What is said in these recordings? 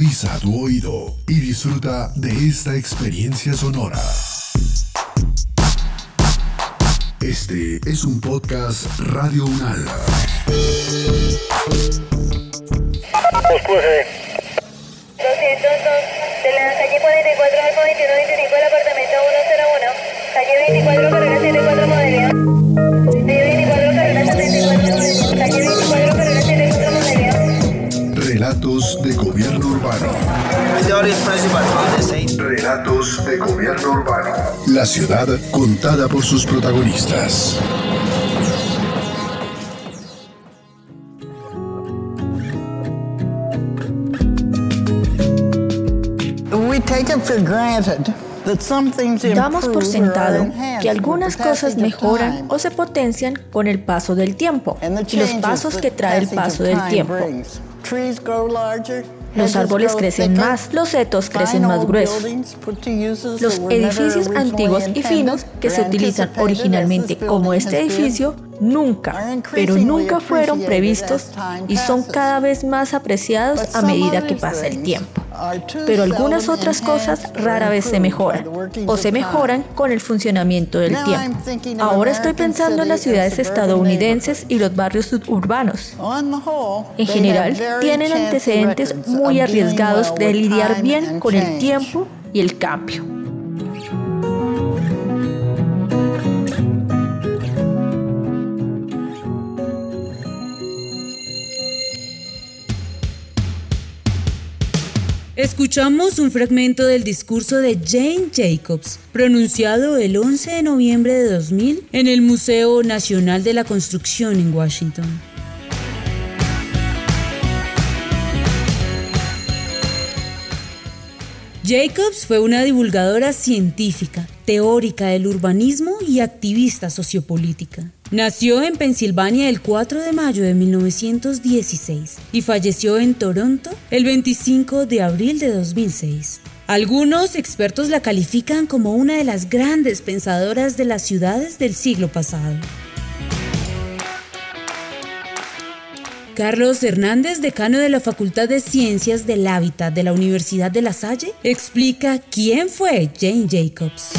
Agudiza tu oído y disfruta de esta experiencia sonora. Este es un podcast Radio Unal. 202 de la calle 44 al 2125 del apartamento 101. Calle 24 carrera 74 Modelia. Relatos de gobierno urbano. Relatos de gobierno urbano. La ciudad contada por sus protagonistas. We take it for granted that some things Damos por sentado que algunas the cosas mejoran o se potencian con el paso del tiempo y los pasos que trae el paso del tiempo. Brings. Trees grow larger, Los árboles crecen más, los setos crecen más gruesos. Los edificios antiguos y finos que se utilizan originalmente como este edificio nunca, pero nunca fueron previstos y son cada vez más apreciados a medida que pasa el tiempo. Pero algunas otras cosas rara vez se mejoran o se mejoran con el funcionamiento del tiempo. Ahora estoy pensando en las ciudades estadounidenses y los barrios suburbanos. En general, tienen antecedentes muy arriesgados de lidiar bien con el tiempo y el cambio. Escuchamos un fragmento del discurso de Jane Jacobs, pronunciado el 11 de noviembre de 2000 en el Museo Nacional de la Construcción en Washington. Jacobs fue una divulgadora científica, teórica del urbanismo y activista sociopolítica. Nació en Pensilvania el 4 de mayo de 1916 y falleció en Toronto el 25 de abril de 2006. Algunos expertos la califican como una de las grandes pensadoras de las ciudades del siglo pasado. Carlos Hernández, decano de la Facultad de Ciencias del Hábitat de la Universidad de La Salle, explica quién fue Jane Jacobs.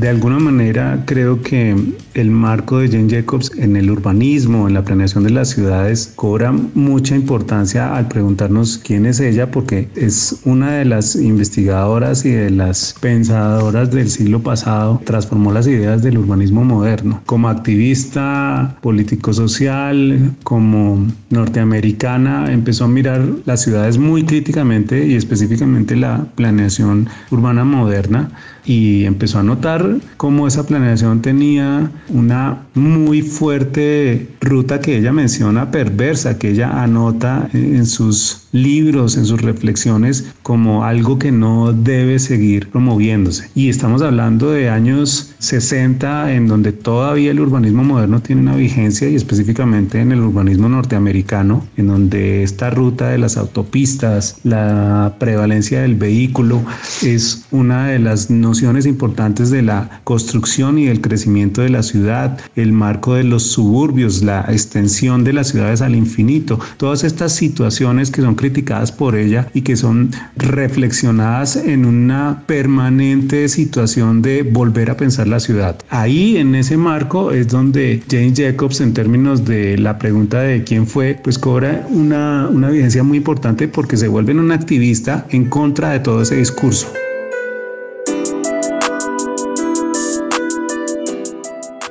De alguna manera creo que el marco de Jane Jacobs en el urbanismo, en la planeación de las ciudades, cobra mucha importancia al preguntarnos quién es ella, porque es una de las investigadoras y de las pensadoras del siglo pasado, transformó las ideas del urbanismo moderno. Como activista político-social, como norteamericana, empezó a mirar las ciudades muy críticamente y específicamente la planeación urbana moderna y empezó a notar cómo esa planeación tenía una muy fuerte ruta que ella menciona perversa, que ella anota en sus libros, en sus reflexiones, como algo que no debe seguir promoviéndose. Y estamos hablando de años 60, en donde todavía el urbanismo moderno tiene una vigencia y específicamente en el urbanismo norteamericano, en donde esta ruta de las autopistas, la prevalencia del vehículo, es una de las nociones importantes de la construcción y del crecimiento de la ciudad, el marco de los suburbios, la extensión de las ciudades al infinito, todas estas situaciones que son criticadas por ella y que son reflexionadas en una permanente situación de volver a pensar la ciudad. Ahí en ese marco es donde Jane Jacobs en términos de la pregunta de quién fue, pues cobra una, una vigencia muy importante porque se vuelve una activista en contra de todo ese discurso.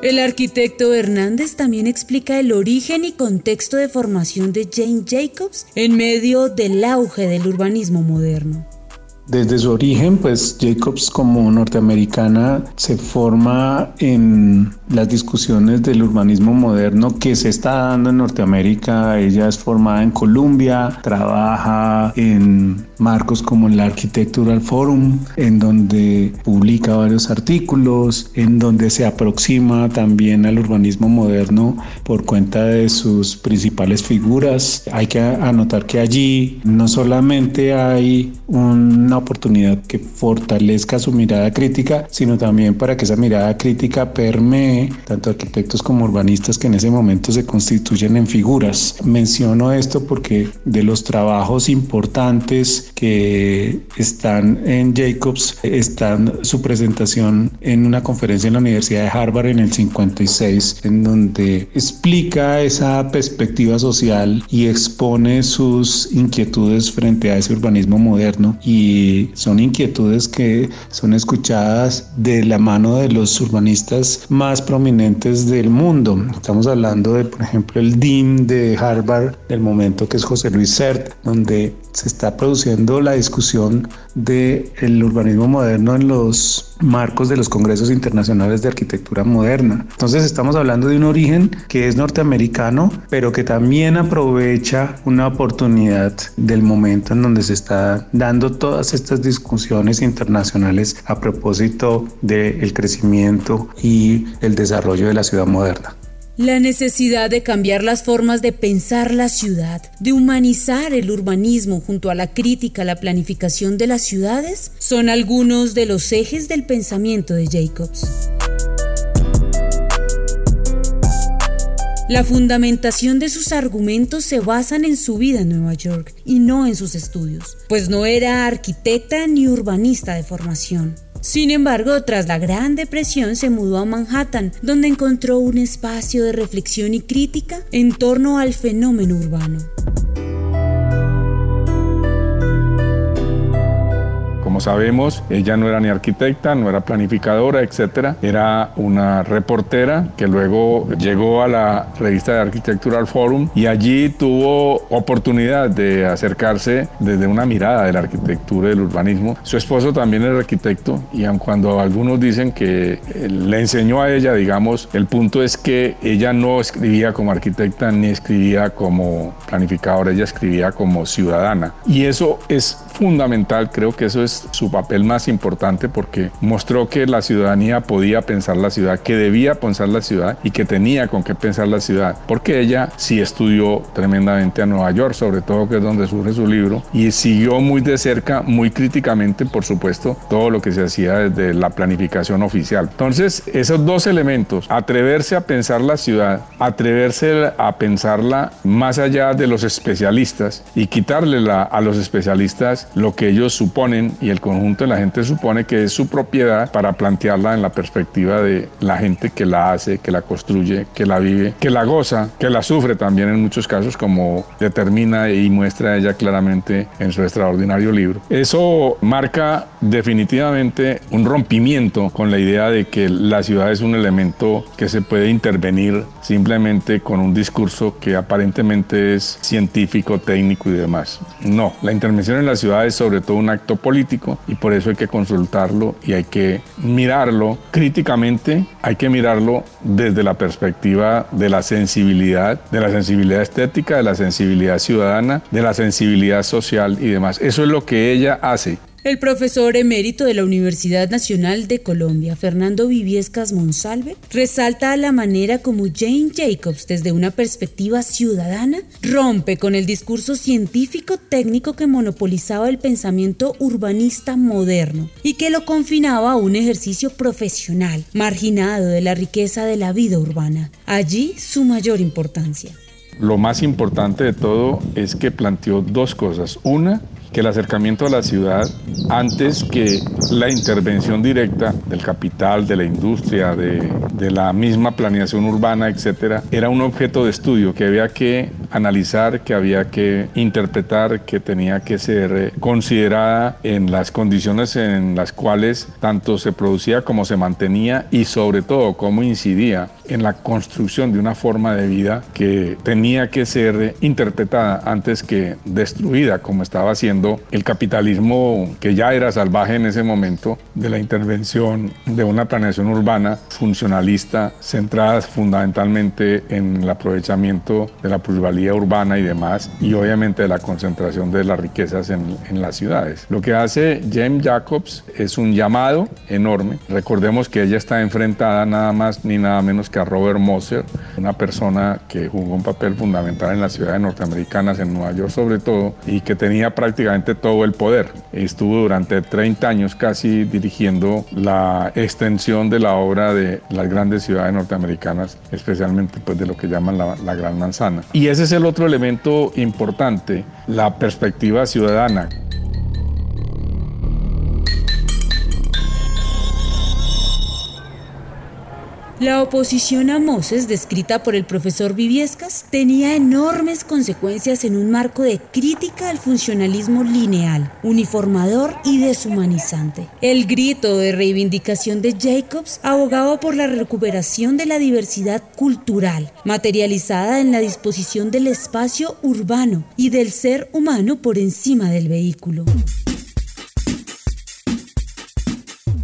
El arquitecto Hernández también explica el origen y contexto de formación de Jane Jacobs en medio del auge del urbanismo moderno. Desde su origen, pues Jacobs como norteamericana se forma en las discusiones del urbanismo moderno que se está dando en Norteamérica. Ella es formada en Columbia, trabaja en marcos como el Architectural Forum, en donde publica varios artículos, en donde se aproxima también al urbanismo moderno por cuenta de sus principales figuras. Hay que anotar que allí no solamente hay una oportunidad que fortalezca su mirada crítica, sino también para que esa mirada crítica permee tanto arquitectos como urbanistas que en ese momento se constituyen en figuras. Menciono esto porque de los trabajos importantes que están en Jacobs están su presentación en una conferencia en la Universidad de Harvard en el 56, en donde explica esa perspectiva social y expone sus inquietudes frente a ese urbanismo moderno y son inquietudes que son escuchadas de la mano de los urbanistas más prominentes del mundo. Estamos hablando de, por ejemplo, el DIM de Harvard del momento que es José Luis Sert, donde se está produciendo la discusión del el urbanismo moderno en los marcos de los congresos internacionales de arquitectura moderna. Entonces estamos hablando de un origen que es norteamericano, pero que también aprovecha una oportunidad del momento en donde se está dando todas estas discusiones internacionales a propósito del crecimiento y el desarrollo de la ciudad moderna. La necesidad de cambiar las formas de pensar la ciudad, de humanizar el urbanismo junto a la crítica a la planificación de las ciudades, son algunos de los ejes del pensamiento de Jacobs. La fundamentación de sus argumentos se basan en su vida en Nueva York y no en sus estudios, pues no era arquitecta ni urbanista de formación. Sin embargo, tras la Gran Depresión se mudó a Manhattan, donde encontró un espacio de reflexión y crítica en torno al fenómeno urbano. Sabemos, ella no era ni arquitecta, no era planificadora, etcétera. Era una reportera que luego llegó a la revista de Architectural Forum y allí tuvo oportunidad de acercarse desde una mirada de la arquitectura y del urbanismo. Su esposo también era arquitecto y aun cuando algunos dicen que eh, le enseñó a ella, digamos, el punto es que ella no escribía como arquitecta ni escribía como planificadora, ella escribía como ciudadana. Y eso es fundamental, creo que eso es su papel más importante porque mostró que la ciudadanía podía pensar la ciudad, que debía pensar la ciudad y que tenía con qué pensar la ciudad, porque ella sí estudió tremendamente a Nueva York, sobre todo que es donde surge su libro, y siguió muy de cerca, muy críticamente, por supuesto, todo lo que se hacía desde la planificación oficial. Entonces, esos dos elementos, atreverse a pensar la ciudad, atreverse a pensarla más allá de los especialistas y quitarle a los especialistas lo que ellos suponen y el conjunto de la gente supone que es su propiedad para plantearla en la perspectiva de la gente que la hace, que la construye, que la vive, que la goza, que la sufre también en muchos casos como determina y muestra ella claramente en su extraordinario libro. Eso marca definitivamente un rompimiento con la idea de que la ciudad es un elemento que se puede intervenir simplemente con un discurso que aparentemente es científico, técnico y demás. No, la intervención en la ciudad es sobre todo un acto político y por eso hay que consultarlo y hay que mirarlo críticamente, hay que mirarlo desde la perspectiva de la sensibilidad, de la sensibilidad estética, de la sensibilidad ciudadana, de la sensibilidad social y demás. Eso es lo que ella hace el profesor emérito de la Universidad Nacional de Colombia, Fernando Viviescas Monsalve, resalta la manera como Jane Jacobs, desde una perspectiva ciudadana, rompe con el discurso científico técnico que monopolizaba el pensamiento urbanista moderno y que lo confinaba a un ejercicio profesional, marginado de la riqueza de la vida urbana. Allí su mayor importancia. Lo más importante de todo es que planteó dos cosas. Una, que el acercamiento a la ciudad, antes que la intervención directa del capital, de la industria, de, de la misma planeación urbana, etcétera, era un objeto de estudio que había que analizar, que había que interpretar, que tenía que ser considerada en las condiciones en las cuales tanto se producía como se mantenía y sobre todo cómo incidía en la construcción de una forma de vida que tenía que ser interpretada antes que destruida como estaba haciendo el capitalismo que ya era salvaje en ese momento de la intervención de una planeación urbana funcionalista centrada fundamentalmente en el aprovechamiento de la plusvalía urbana y demás, y obviamente de la concentración de las riquezas en, en las ciudades. Lo que hace James Jacobs es un llamado enorme. Recordemos que ella está enfrentada nada más ni nada menos que a Robert Moser, una persona que jugó un papel fundamental en las ciudades norteamericanas, en Nueva York sobre todo, y que tenía prácticamente todo el poder. Estuvo durante 30 años casi dirigiendo la extensión de la obra de las grandes ciudades norteamericanas, especialmente pues de lo que llaman la, la Gran Manzana. Y ese es el otro elemento importante, la perspectiva ciudadana. La oposición a Moses, descrita por el profesor Viviescas, tenía enormes consecuencias en un marco de crítica al funcionalismo lineal, uniformador y deshumanizante. El grito de reivindicación de Jacobs abogaba por la recuperación de la diversidad cultural, materializada en la disposición del espacio urbano y del ser humano por encima del vehículo.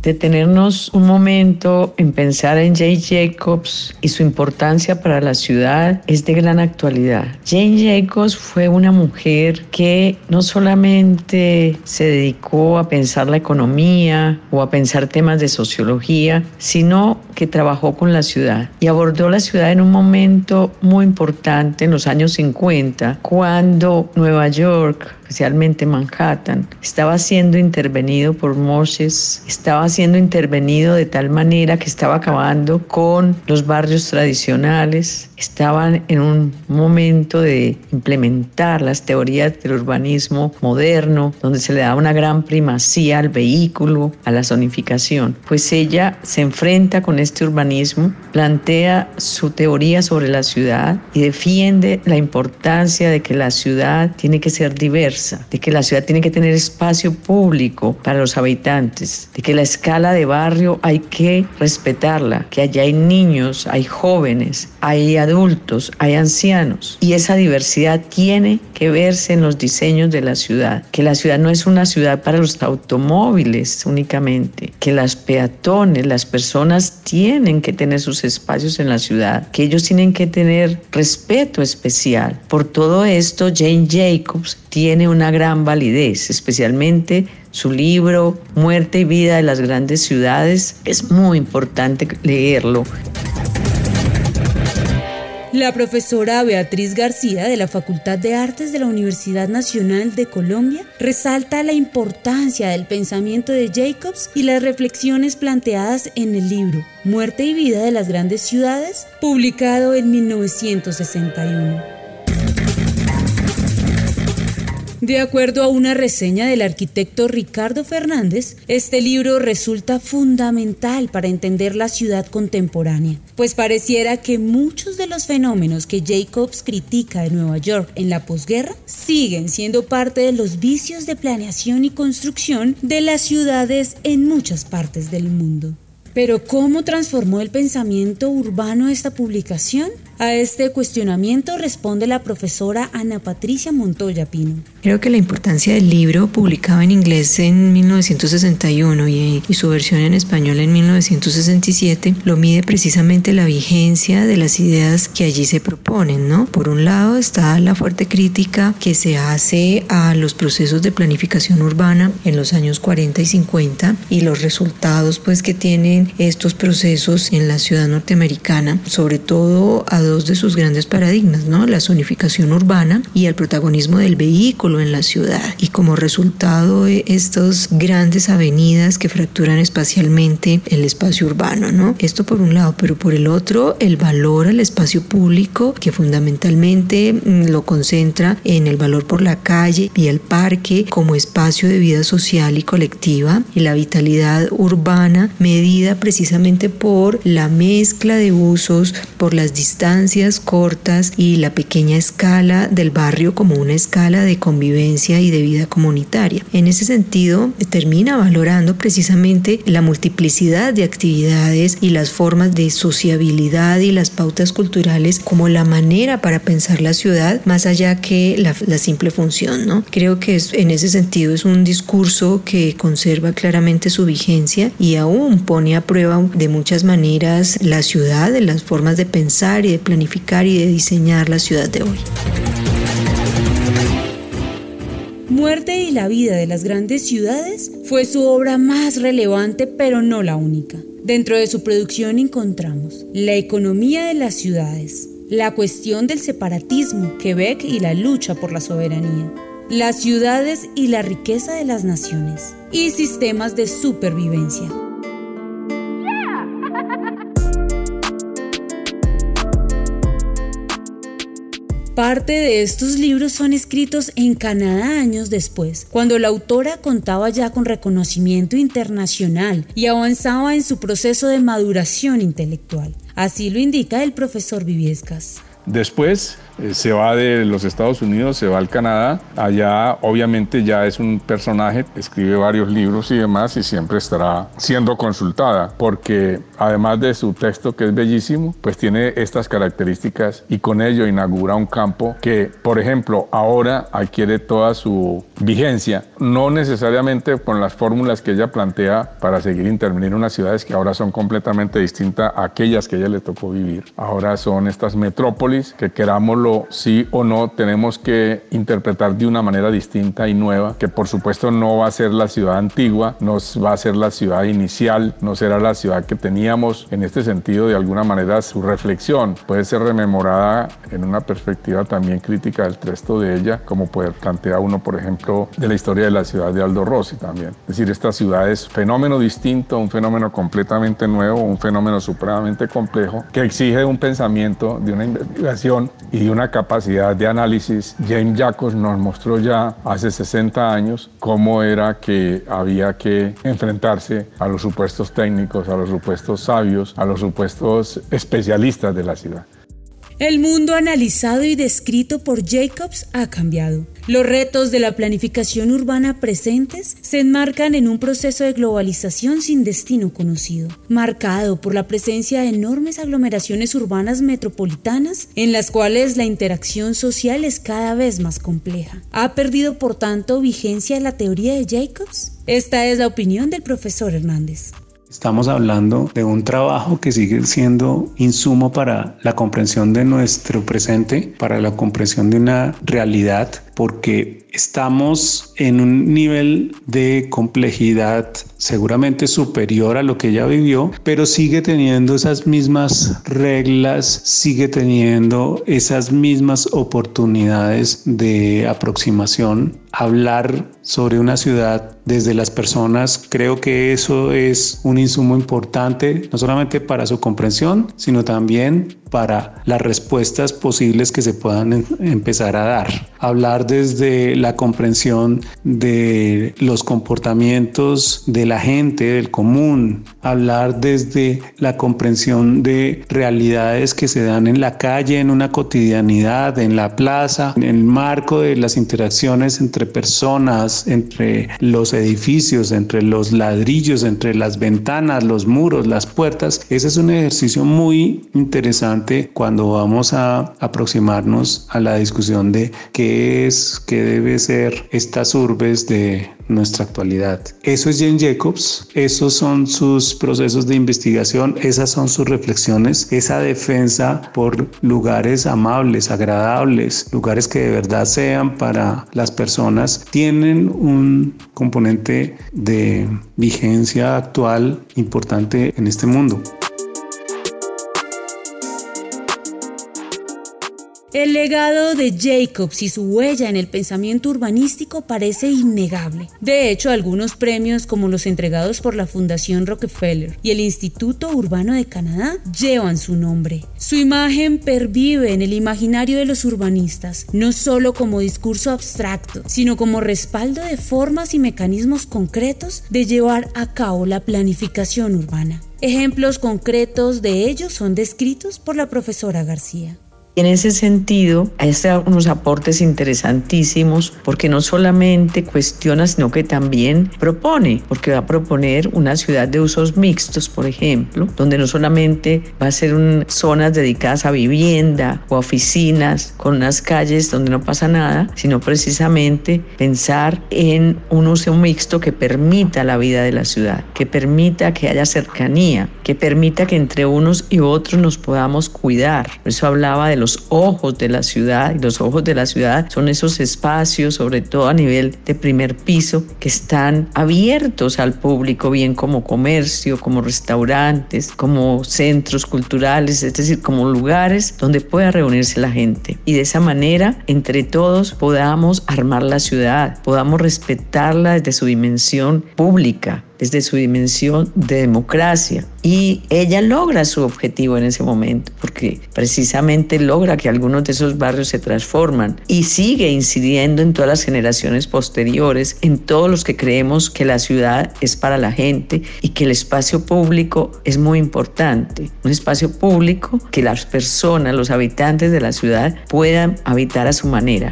Detenernos un momento en pensar en Jane Jacobs y su importancia para la ciudad es de gran actualidad. Jane Jacobs fue una mujer que no solamente se dedicó a pensar la economía o a pensar temas de sociología, sino que trabajó con la ciudad y abordó la ciudad en un momento muy importante en los años 50, cuando Nueva York especialmente Manhattan, estaba siendo intervenido por Moses, estaba siendo intervenido de tal manera que estaba acabando con los barrios tradicionales, estaban en un momento de implementar las teorías del urbanismo moderno, donde se le da una gran primacía al vehículo, a la zonificación. Pues ella se enfrenta con este urbanismo, plantea su teoría sobre la ciudad y defiende la importancia de que la ciudad tiene que ser diversa, de que la ciudad tiene que tener espacio público para los habitantes, de que la escala de barrio hay que respetarla, que allá hay niños, hay jóvenes, hay adultos, hay ancianos y esa diversidad tiene que verse en los diseños de la ciudad, que la ciudad no es una ciudad para los automóviles únicamente, que las peatones, las personas tienen que tener sus espacios en la ciudad, que ellos tienen que tener respeto especial. Por todo esto, Jane Jacobs tiene una gran validez, especialmente su libro Muerte y vida de las grandes ciudades. Es muy importante leerlo. La profesora Beatriz García de la Facultad de Artes de la Universidad Nacional de Colombia resalta la importancia del pensamiento de Jacobs y las reflexiones planteadas en el libro Muerte y vida de las grandes ciudades, publicado en 1961. De acuerdo a una reseña del arquitecto Ricardo Fernández, este libro resulta fundamental para entender la ciudad contemporánea, pues pareciera que muchos de los fenómenos que Jacobs critica de Nueva York en la posguerra siguen siendo parte de los vicios de planeación y construcción de las ciudades en muchas partes del mundo. Pero ¿cómo transformó el pensamiento urbano esta publicación? A este cuestionamiento responde la profesora Ana Patricia Montoya Pino. Creo que la importancia del libro, publicado en inglés en 1961 y, su versión en español en 1967, lo mide precisamente la vigencia de las ideas que allí se proponen, ¿no? Por un lado está la fuerte crítica que se hace a los procesos de planificación urbana en los años 40 y 50 y los resultados pues que tienen estos procesos en la ciudad norteamericana, sobre todo a dos de sus grandes paradigmas, ¿no? La zonificación urbana y el protagonismo del vehículo en la ciudad. Y como resultado, estas grandes avenidas que fracturan espacialmente el espacio urbano, ¿no? Esto por un lado, pero por el otro, el valor al espacio público, que fundamentalmente mm, lo concentra en el valor por la calle y el parque como espacio de vida social y colectiva, y la vitalidad urbana medida precisamente por la mezcla de usos, por las distancias cortas y la pequeña escala del barrio como una escala de convivencia y de vida comunitaria. En ese sentido, termina valorando precisamente la multiplicidad de actividades y las formas de sociabilidad y las pautas culturales como la manera para pensar la ciudad más allá que la, la simple función. ¿no? Creo que es, en ese sentido es un discurso que conserva claramente su vigencia y aún pone a prueba de muchas maneras la ciudad, las formas de pensar y de planificar y de diseñar la ciudad de hoy. Muerte y la vida de las grandes ciudades fue su obra más relevante, pero no la única. Dentro de su producción encontramos la economía de las ciudades, la cuestión del separatismo, Quebec y la lucha por la soberanía, las ciudades y la riqueza de las naciones, y sistemas de supervivencia. Parte de estos libros son escritos en Canadá años después, cuando la autora contaba ya con reconocimiento internacional y avanzaba en su proceso de maduración intelectual. Así lo indica el profesor Viviescas. Después eh, se va de los Estados Unidos, se va al Canadá. Allá obviamente ya es un personaje, escribe varios libros y demás y siempre estará siendo consultada porque además de su texto que es bellísimo, pues tiene estas características y con ello inaugura un campo que, por ejemplo, ahora adquiere toda su vigencia, no necesariamente con las fórmulas que ella plantea para seguir interviniendo en unas ciudades que ahora son completamente distintas a aquellas que ella le tocó vivir. Ahora son estas metrópolis que queramos sí o no tenemos que interpretar de una manera distinta y nueva, que por supuesto no va a ser la ciudad antigua, no va a ser la ciudad inicial, no será la ciudad que teníamos. En este sentido, de alguna manera, su reflexión puede ser rememorada en una perspectiva también crítica del texto de ella, como puede plantear uno, por ejemplo, de la historia de la ciudad de Aldo Rossi también. Es decir, esta ciudad es fenómeno distinto, un fenómeno completamente nuevo, un fenómeno supremamente complejo, que exige un pensamiento, de una investigación y una capacidad de análisis. James Jacobs nos mostró ya hace 60 años cómo era que había que enfrentarse a los supuestos técnicos, a los supuestos sabios, a los supuestos especialistas de la ciudad. El mundo analizado y descrito por Jacobs ha cambiado. Los retos de la planificación urbana presentes se enmarcan en un proceso de globalización sin destino conocido, marcado por la presencia de enormes aglomeraciones urbanas metropolitanas en las cuales la interacción social es cada vez más compleja. ¿Ha perdido por tanto vigencia la teoría de Jacobs? Esta es la opinión del profesor Hernández. Estamos hablando de un trabajo que sigue siendo insumo para la comprensión de nuestro presente, para la comprensión de una realidad, porque estamos en un nivel de complejidad seguramente superior a lo que ella vivió, pero sigue teniendo esas mismas reglas, sigue teniendo esas mismas oportunidades de aproximación. Hablar sobre una ciudad desde las personas, creo que eso es un insumo importante, no solamente para su comprensión, sino también para las respuestas posibles que se puedan em, empezar a dar. Hablar desde la comprensión de los comportamientos de la gente, del común. Hablar desde la comprensión de realidades que se dan en la calle, en una cotidianidad, en la plaza, en el marco de las interacciones entre personas, entre los edificios, entre los ladrillos, entre las ventanas, los muros, las puertas. Ese es un ejercicio muy interesante cuando vamos a aproximarnos a la discusión de qué es, qué debe ser estas urbes de nuestra actualidad. Eso es Jane Jacobs, esos son sus procesos de investigación, esas son sus reflexiones, esa defensa por lugares amables, agradables, lugares que de verdad sean para las personas, tienen un componente de vigencia actual importante en este mundo. El legado de Jacobs y su huella en el pensamiento urbanístico parece innegable. De hecho, algunos premios como los entregados por la Fundación Rockefeller y el Instituto Urbano de Canadá llevan su nombre. Su imagen pervive en el imaginario de los urbanistas, no solo como discurso abstracto, sino como respaldo de formas y mecanismos concretos de llevar a cabo la planificación urbana. Ejemplos concretos de ello son descritos por la profesora García. En ese sentido, hay unos aportes interesantísimos porque no solamente cuestiona, sino que también propone, porque va a proponer una ciudad de usos mixtos, por ejemplo, donde no solamente va a ser un, zonas dedicadas a vivienda o oficinas con unas calles donde no pasa nada, sino precisamente pensar en un uso mixto que permita la vida de la ciudad, que permita que haya cercanía, que permita que entre unos y otros nos podamos cuidar. Por eso hablaba de los los ojos de la ciudad y los ojos de la ciudad son esos espacios, sobre todo a nivel de primer piso, que están abiertos al público, bien como comercio, como restaurantes, como centros culturales, es decir, como lugares donde pueda reunirse la gente. Y de esa manera, entre todos, podamos armar la ciudad, podamos respetarla desde su dimensión pública, desde su dimensión de democracia. Y ella logra su objetivo en ese momento, porque precisamente logra que algunos de esos barrios se transforman y sigue incidiendo en todas las generaciones posteriores, en todos los que creemos que la ciudad es para la gente y que el espacio público es muy importante. Un espacio público que las personas, los habitantes de la ciudad puedan habitar a su manera.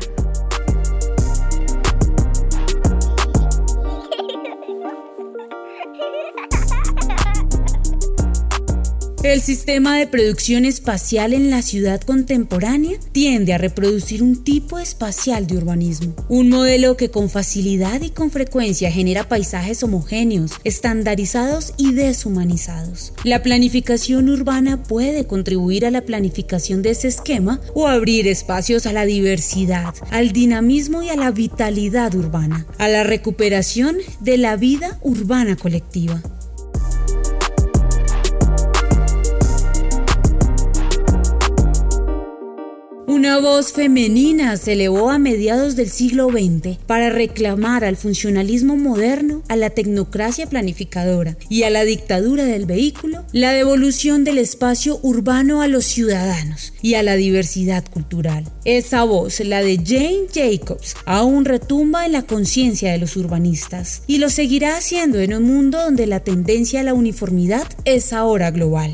El sistema de producción espacial en la ciudad contemporánea tiende a reproducir un tipo espacial de urbanismo, un modelo que con facilidad y con frecuencia genera paisajes homogéneos, estandarizados y deshumanizados. La planificación urbana puede contribuir a la planificación de ese esquema o abrir espacios a la diversidad, al dinamismo y a la vitalidad urbana, a la recuperación de la vida urbana colectiva. Una voz femenina se elevó a mediados del siglo XX para reclamar al funcionalismo moderno, a la tecnocracia planificadora y a la dictadura del vehículo la devolución del espacio urbano a los ciudadanos y a la diversidad cultural. Esa voz, la de Jane Jacobs, aún retumba en la conciencia de los urbanistas y lo seguirá haciendo en un mundo donde la tendencia a la uniformidad es ahora global.